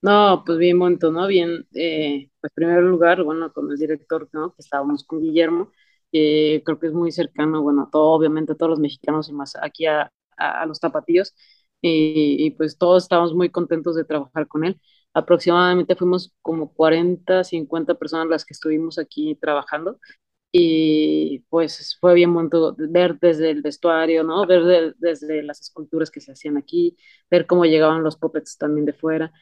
No, pues bien bonito, ¿no? Bien, eh, pues en primer lugar, bueno, con el director, ¿no? Que estábamos con Guillermo, creo que es muy cercano, bueno, a todo, obviamente a todos los mexicanos y más aquí a, a, los tapatíos, y, y, pues todos estábamos muy contentos de trabajar con él. Aproximadamente fuimos como 40, 50 personas las que estuvimos aquí trabajando, y pues fue bien bonito ver desde el vestuario, ¿no? Ver desde las esculturas que se hacían aquí, ver cómo llegaban los puppets también de fuera.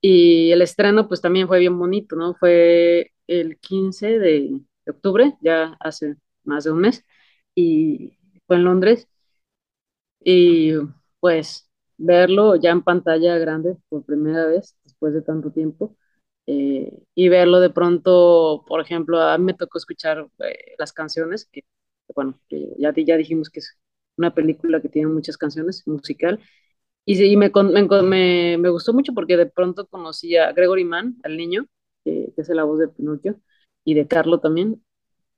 Y el estreno pues también fue bien bonito, ¿no? Fue el 15 de, octubre, ya hace más de un mes, y fue en Londres. Y pues verlo ya en pantalla grande por primera vez después de tanto tiempo, eh, y verlo de pronto, por ejemplo, a mí me tocó escuchar eh, las canciones, que bueno, ya, ya dijimos que es una película que tiene muchas canciones, musical, y, y me, me, me, gustó mucho porque de pronto conocí a Gregory Mann, al niño, que es la voz de Pinocchio, y de Carlo también,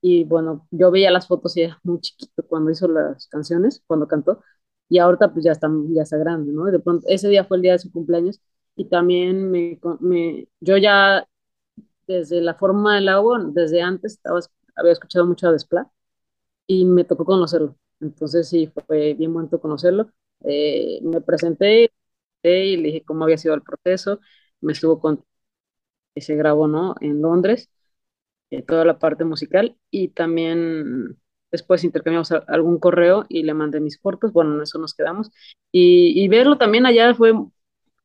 y bueno, yo veía las fotos y era muy chiquito cuando hizo las canciones, cuando cantó, y ahorita pues ya está, ya está grande, ¿no? de pronto, ese día fue el día de su cumpleaños, y también me, me, yo ya desde la forma del agua, desde antes estaba, había escuchado mucho a Desplat y me tocó conocerlo. Entonces sí, fue bien bonito conocerlo. Eh, me presenté y le dije cómo había sido el proceso. Me estuvo con que se grabó ¿no? en Londres, eh, toda la parte musical y también después intercambiamos algún correo y le mandé mis cortos, bueno, en eso nos quedamos. Y, y verlo también allá fue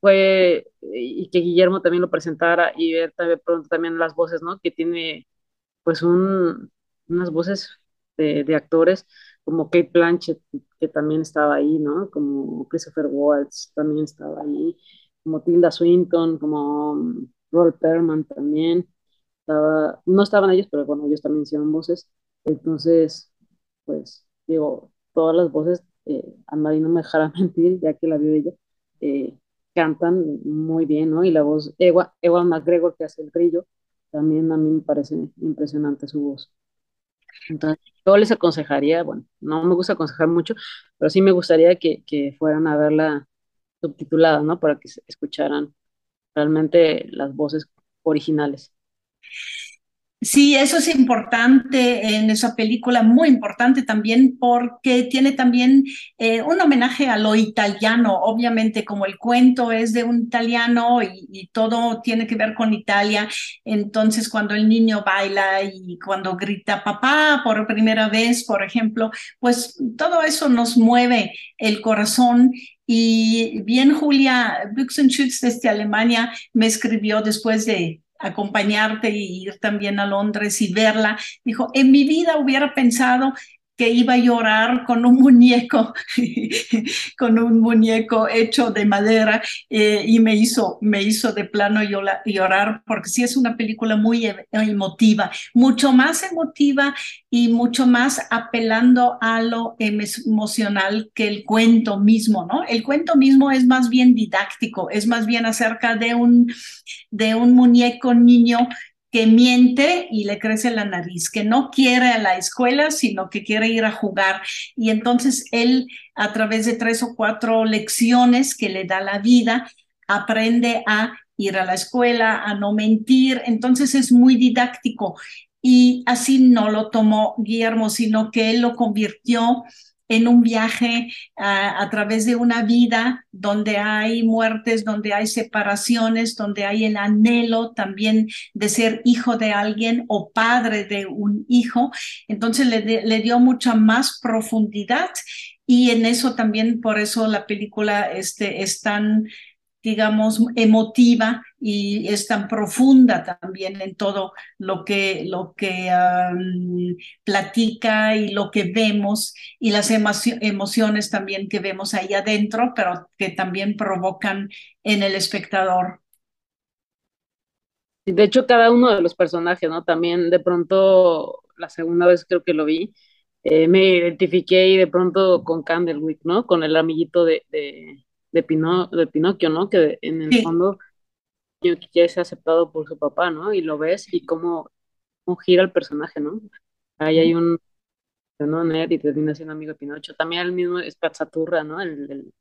fue y que Guillermo también lo presentara y ver también, pronto también las voces, ¿no? Que tiene pues un, unas voces de, de, actores como Kate Blanchett, que también estaba ahí, ¿no? Como Christopher Waltz también estaba ahí, como Tilda Swinton, como um, Rolf Perman también. Estaba, no estaban ellos, pero bueno, ellos también hicieron voces. Entonces, pues, digo, todas las voces, eh, a Mari no me dejará (laughs) mentir, ya que la vio ella, eh, cantan muy bien, ¿no? Y la voz, Ewan, Ewan McGregor, que hace el grillo, también a mí me parece impresionante su voz. Entonces, yo les aconsejaría, bueno, no me gusta aconsejar mucho, pero sí me gustaría que, que fueran a verla subtitulada, ¿no? Para que escucharan realmente las voces originales. Sí, eso es importante en esa película, muy importante también porque tiene también eh, un homenaje a lo italiano, obviamente como el cuento es de un italiano y, todo tiene que ver con Italia, entonces cuando el niño baila y cuando grita papá por primera vez, por ejemplo, pues todo eso nos mueve el corazón. Y bien Julia Büchsenschütz desde Alemania me escribió después de acompañarte y ir también a Londres y verla. Dijo, en mi vida hubiera pensado que iba a llorar con un muñeco, (laughs) con un muñeco hecho de madera eh, y me hizo, me hizo de plano llorar porque sí es una película muy e, emotiva, mucho más emotiva y mucho más apelando a lo emocional que el cuento mismo, ¿no? El cuento mismo es más bien didáctico, es más bien acerca de un, de un muñeco niño que miente y le crece la nariz, que no quiere a la escuela, sino que quiere ir a jugar. Y entonces él, a través de tres o cuatro lecciones que le da la vida, aprende a ir a la escuela, a no mentir, entonces es muy didáctico. Y así no lo tomó Guillermo, sino que él lo convirtió en un viaje a través de una vida donde hay muertes, donde hay separaciones, donde hay el anhelo también de ser hijo de alguien o padre de un hijo. Entonces le, le dio mucha más profundidad y en eso también, por eso la película este, es tan digamos, emotiva y es tan profunda también en todo lo que, lo que platica y lo que vemos y las emociones también que vemos ahí adentro, pero que también provocan en el espectador. De hecho, cada uno de los personajes, ¿no? También de pronto, la segunda vez creo que lo vi, eh, me identifiqué y de pronto con Candlewick, ¿no? Con el amiguito de de, Pino, de Pinocchio, ¿no? Que en el fondo ya es aceptado por su papá, ¿no? Y lo ves y cómo, gira el personaje, ¿no? Ahí hay un, ¿no? Ned y termina siendo amigo de Pinocho. También el mismo es Pazzaturra, ¿no? El,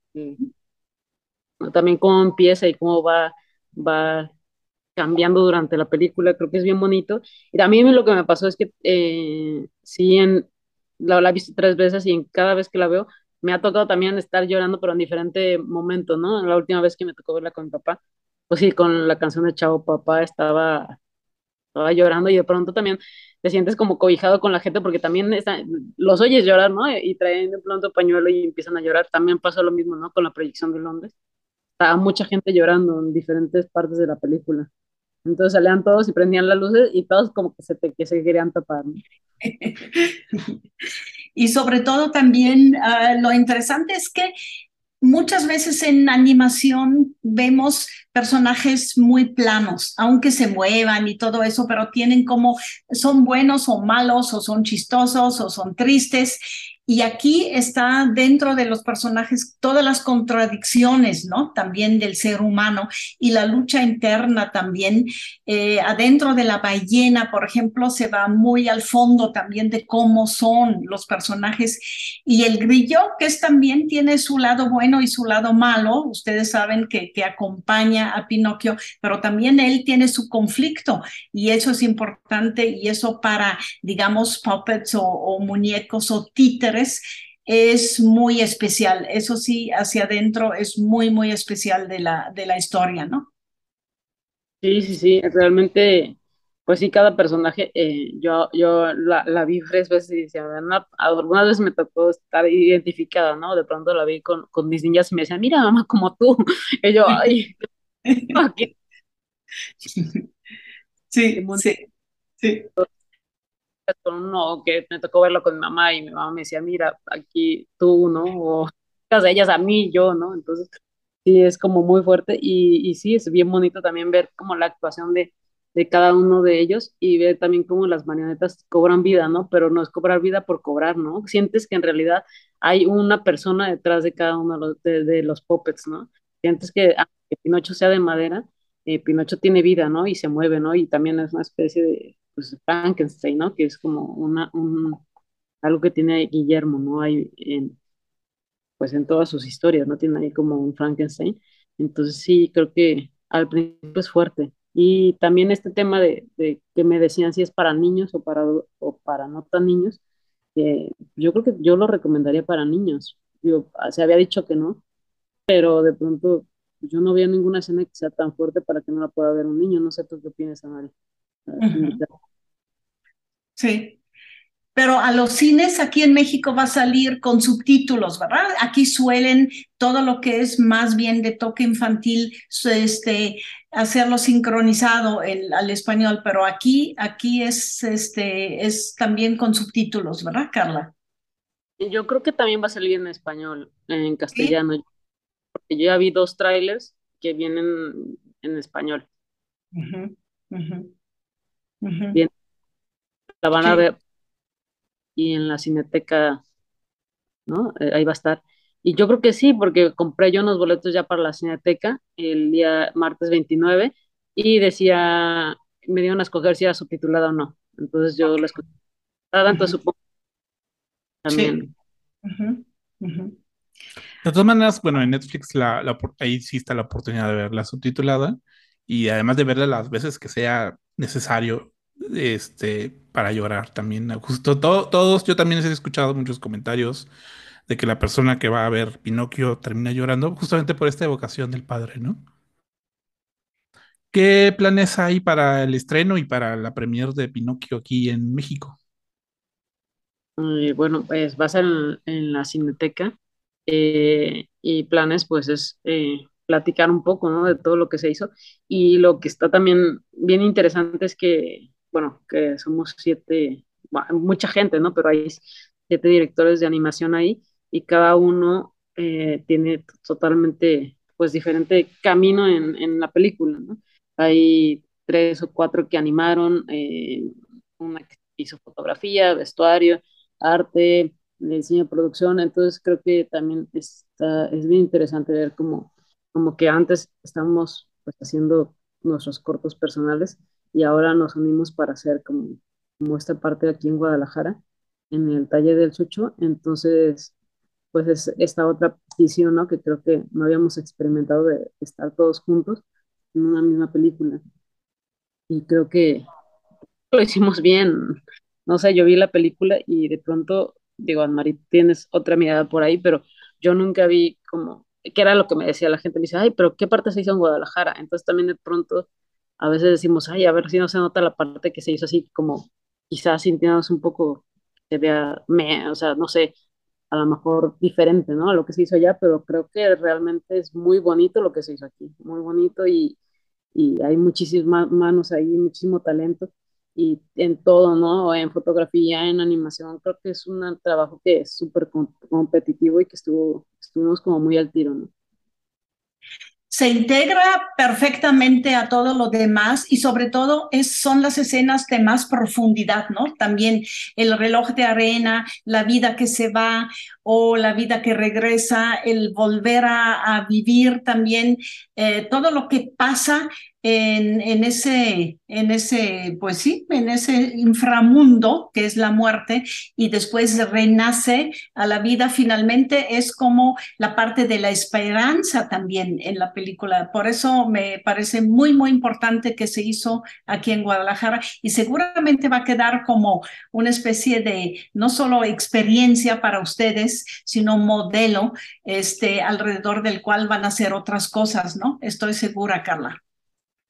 También cómo empieza y cómo va, va cambiando durante la película, creo que es bien bonito. Y mí lo que me pasó es que eh, sí, en, la, la he visto tres veces y en cada vez que la veo me ha tocado también estar llorando, pero en diferente momento, ¿no? La última vez que me tocó verla con mi papá, pues sí, con la canción de Chavo Papá estaba, estaba llorando y de pronto también te sientes como cobijado con la gente porque también los oyes llorar, ¿no? Y traen de pronto pañuelo y empiezan a llorar. También pasó lo mismo, ¿no? Con la proyección de Londres. Estaba mucha gente llorando en diferentes partes de la película. Entonces salían todos y prendían las luces y todos como que se, que se querían tapar. ¿no? (laughs) y sobre todo también ah, lo interesante es que muchas veces en animación vemos personajes muy planos, aunque se muevan y todo eso, pero tienen como, son buenos o malos, o son chistosos, o son tristes, y aquí está dentro de los personajes todas las contradicciones, ¿no? También del ser humano y la lucha interna también. Eh, adentro de la ballena, por ejemplo, se va muy al fondo también de cómo son los personajes. Y el grillo, que es también tiene su lado bueno y su lado malo. Ustedes saben que, acompaña a Pinocchio, pero también él tiene su conflicto y eso es importante y eso para, digamos, puppets o, o muñecos o títeres es muy especial. Eso sí, hacia adentro es muy, muy especial de la, de la historia, ¿no? Sí, sí, sí, realmente, pues sí, cada personaje, eh, yo, yo la, vi tres veces y decía, algunas veces me tocó estar identificada, ¿no? De pronto la vi con, con mis niñas y me decían, mira, mamá, como tú. (laughs) Y yo, ay, (laughs) Sí, sí, sí uno que me tocó verlo con mi mamá y mi mamá me decía, mira, aquí tú, ¿no? O ellas a mí, yo, ¿no? Entonces, sí, es como muy fuerte y, y sí, es bien bonito también ver como la actuación de, de cada uno de ellos y ver también cómo las marionetas cobran vida, ¿no? Pero no es cobrar vida por cobrar, ¿no? Sientes que en realidad hay una persona detrás de cada uno de los, de, los puppets, ¿no? Sientes que aunque Pinocho sea de madera, eh, Pinocho tiene vida, ¿no? Y se mueve, ¿no? Y también es una especie de, pues, Frankenstein, ¿no? Que es como una, un, algo que tiene Guillermo, ¿no? Hay en, pues en todas sus historias, ¿no? Tiene ahí como un Frankenstein. Entonces sí, creo que al principio es fuerte. Y también este tema de, que me decían si es para niños o para, o para no tan niños, yo creo que yo lo recomendaría para niños. Yo, se había dicho que no, pero de pronto yo no veo ninguna escena que sea tan fuerte para que no la pueda ver un niño. No sé tú qué opinas, Amari. Sí. Pero a los cines aquí en México va a salir con subtítulos, ¿verdad? Aquí suelen todo lo que es más bien de toque infantil, este, hacerlo sincronizado al español, pero aquí, aquí es, este, es también con subtítulos, ¿verdad, Carla? Yo creo que también va a salir en español, en castellano, porque yo ya vi dos trailers que vienen en español. Bien, la van a ver y en la cineteca, ¿no? Eh, ahí va a estar. Y yo creo que sí, porque compré yo unos boletos ya para la cineteca el día martes 29 y decía, me dieron a escoger si era subtitulada o no. Entonces yo la escogí. Entonces supongo también. De todas maneras, bueno, en Netflix la, ahí sí está la oportunidad de verla subtitulada y además de verla las veces que sea necesario este, para llorar también. Justo todos, yo también he escuchado muchos comentarios de que la persona que va a ver Pinocchio termina llorando justamente por esta evocación del padre, ¿no? ¿Qué planes hay para el estreno y para la premier de Pinocchio aquí en México? Eh, bueno, pues va a ser en, la Cineteca eh, y planes pues es eh, platicar un poco, ¿no? De todo lo que se hizo y lo que está también bien interesante es que, bueno, que somos siete, mucha gente, ¿no? Pero hay siete directores de animación ahí y cada uno tiene totalmente pues diferente camino en, en la película, ¿no? Hay tres o cuatro que animaron, una que hizo fotografía, vestuario, arte, diseño de producción, entonces creo que también está, es bien interesante ver cómo, como que antes estábamos pues, haciendo nuestros cortos personales y ahora nos unimos para hacer como, como esta parte aquí en Guadalajara, en el taller del Chucho, entonces pues es esta otra visión, ¿no? Que creo que no habíamos experimentado de estar todos juntos en una misma película. Y creo que lo hicimos bien. No sé, yo vi la película y de pronto, digo, Anne-Marie, tienes otra mirada por ahí, pero yo nunca vi como, ¿qué era lo que me decía la gente? Me dice, ay, pero ¿qué parte se hizo en Guadalajara? Entonces también de pronto a veces decimos, ay, a ver si no se nota la parte que se hizo así, como quizás sintiéndonos un poco, se vea, o sea, no sé, a lo mejor diferente, ¿no? A lo que se hizo allá, pero creo que realmente es muy bonito lo que se hizo aquí, muy bonito y, y hay muchísimas manos ahí, muchísimo talento y en todo, ¿no? En fotografía, en animación, creo que es un trabajo que es súper competitivo y que estuvo, estuvimos como muy al tiro, ¿no? se integra perfectamente a todo lo demás y sobre todo es, son las escenas de más profundidad, ¿no? También el reloj de arena, la vida que se va o la vida que regresa, el volver a, vivir también, eh, todo lo que pasa en, ese, en ese, pues sí, en ese inframundo que es la muerte y después renace a la vida finalmente es como la parte de la esperanza también en la película. Por eso me parece muy, muy importante que se hizo aquí en Guadalajara y seguramente va a quedar como una especie de no solo experiencia para ustedes, sino modelo este, alrededor del cual van a hacer otras cosas, ¿no? Estoy segura, Carla.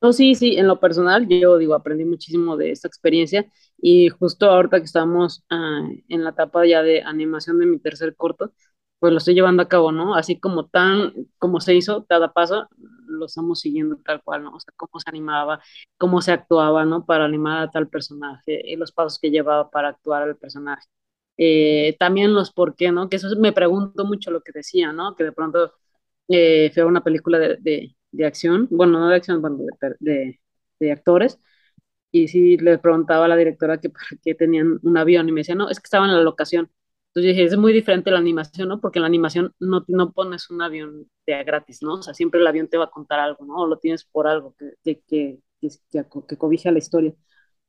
No, sí, sí, en lo personal yo digo, aprendí muchísimo de esta experiencia y justo ahorita que estamos ah, en la etapa ya de animación de mi tercer corto, pues lo estoy llevando a cabo, ¿no? Así como tan, como se hizo cada paso, lo estamos siguiendo tal cual, ¿no? O sea, cómo se animaba, cómo se actuaba, ¿no? Para animar a tal personaje y los pasos que llevaba para actuar al personaje. Eh, también los por qué, ¿no? Que eso me pregunto mucho lo que decía, ¿no? Que de pronto eh, fue una película de de acción, bueno, no de acción, bueno, de, de, actores, y sí le preguntaba a la directora que para qué tenían un avión, y me decía, no, es que estaban en la locación. Entonces dije, es muy diferente la animación, ¿no? Porque la animación no, no pones un avión de gratis, ¿no? O sea, siempre el avión te va a contar algo, ¿no? O lo tienes por algo que, que, que, que, cobija la historia.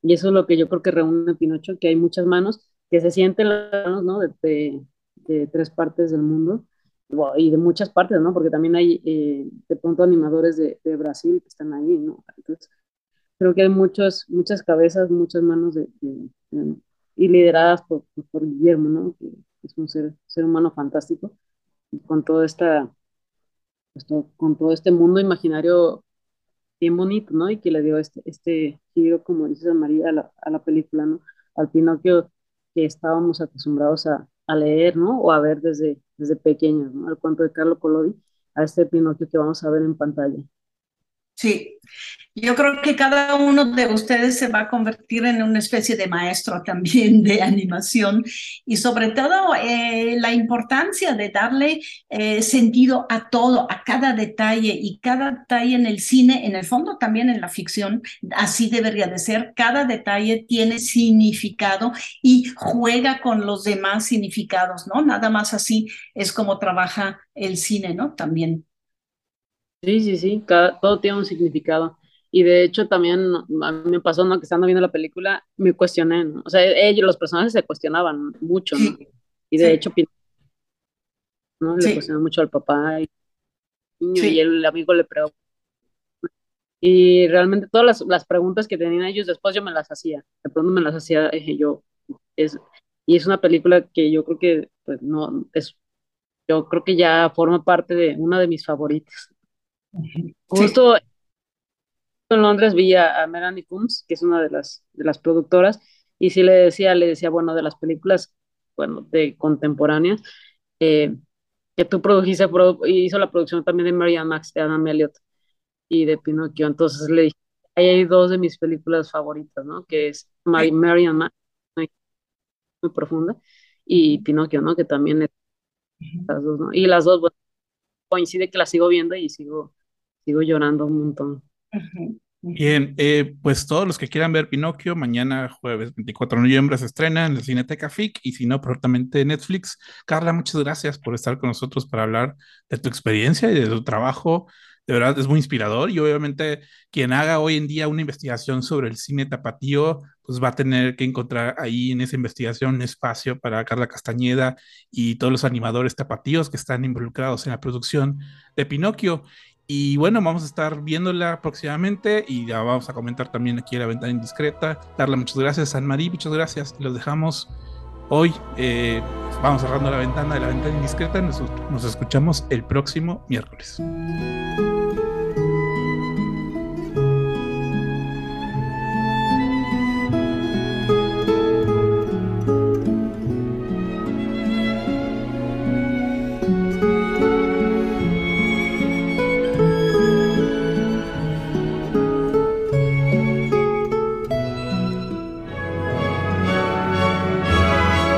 Y eso es lo que yo creo que reúne Pinocho, que hay muchas manos, que se sienten las manos, ¿no? De, de, de tres partes del mundo y de muchas partes, ¿no? Porque también hay eh, de pronto animadores de, de, Brasil que están ahí, ¿no? Entonces, creo que hay muchas, muchas cabezas, muchas manos de, y lideradas por, por, Guillermo, ¿no? Que es un ser, ser humano fantástico con todo esta, pues, con todo este mundo imaginario bien bonito, ¿no? Y que le dio este, este giro, como dice María, a la, a la película, ¿no? Al Pinocchio que estábamos acostumbrados a, a leer, ¿no? O a ver desde, desde pequeños, ¿no? Al cuento de Carlo Collodi, a este Pinocchio que vamos a ver en pantalla. Sí, yo creo que cada uno de ustedes se va a convertir en una especie de maestro (laughs) también de animación y sobre todo eh, la importancia de darle eh, sentido a todo, a cada detalle y cada detalle en el cine, en el fondo también en la ficción, así debería de ser, cada detalle tiene significado y juega con los demás significados, ¿no? Nada más así es como trabaja el cine, ¿no? También. Sí, sí, sí, cada, todo tiene un significado. Y de hecho también a mí me pasó, ¿no? Que estando viendo la película me cuestioné, ¿no? O sea, ellos, los personajes se cuestionaban mucho, ¿no? Y de hecho ¿no? Le cuestionó mucho al papá y, y el amigo le preguntó. Y realmente todas las, las, preguntas que tenían ellos después yo me las hacía. De pronto me las hacía yo. Es, y es una película que yo creo que, pues no, es, yo creo que ya forma parte de una de mis favoritas. Justo en Londres vi a, Melanie Coombs, que es una de las, de las productoras, y sí le decía, le decía, bueno, de las películas, bueno, de contemporáneas, eh, que tú produjiste, y hizo la producción también de Marianne Max, de Adam Elliot y de Pinocchio, entonces le dije, ahí hay dos de mis películas favoritas, ¿no? Que es Marianne Max, muy profunda, y Pinocchio, ¿no? Que también es las dos, ¿no? Y las dos, bueno, coincide que las sigo viendo y sigo, sigo llorando un montón. Bien, eh, pues todos los que quieran ver Pinocchio, mañana jueves 24 de noviembre se estrena en la Cineteca FIC y si no, prontamente Netflix. Carla, muchas gracias por estar con nosotros para hablar de tu experiencia y de tu trabajo. De verdad es muy inspirador y obviamente quien haga hoy en día una investigación sobre el cine tapatío, pues va a tener que encontrar ahí en esa investigación un espacio para Carla Castañeda y todos los animadores tapatíos que están involucrados en la producción de Pinocchio. Y bueno, vamos a estar viéndola próximamente y ya vamos a comentar también aquí la ventana indiscreta. Darle muchas gracias, San Marí, muchas gracias. Los dejamos hoy. Eh, vamos cerrando la ventana de la ventana indiscreta. nos escuchamos el próximo miércoles.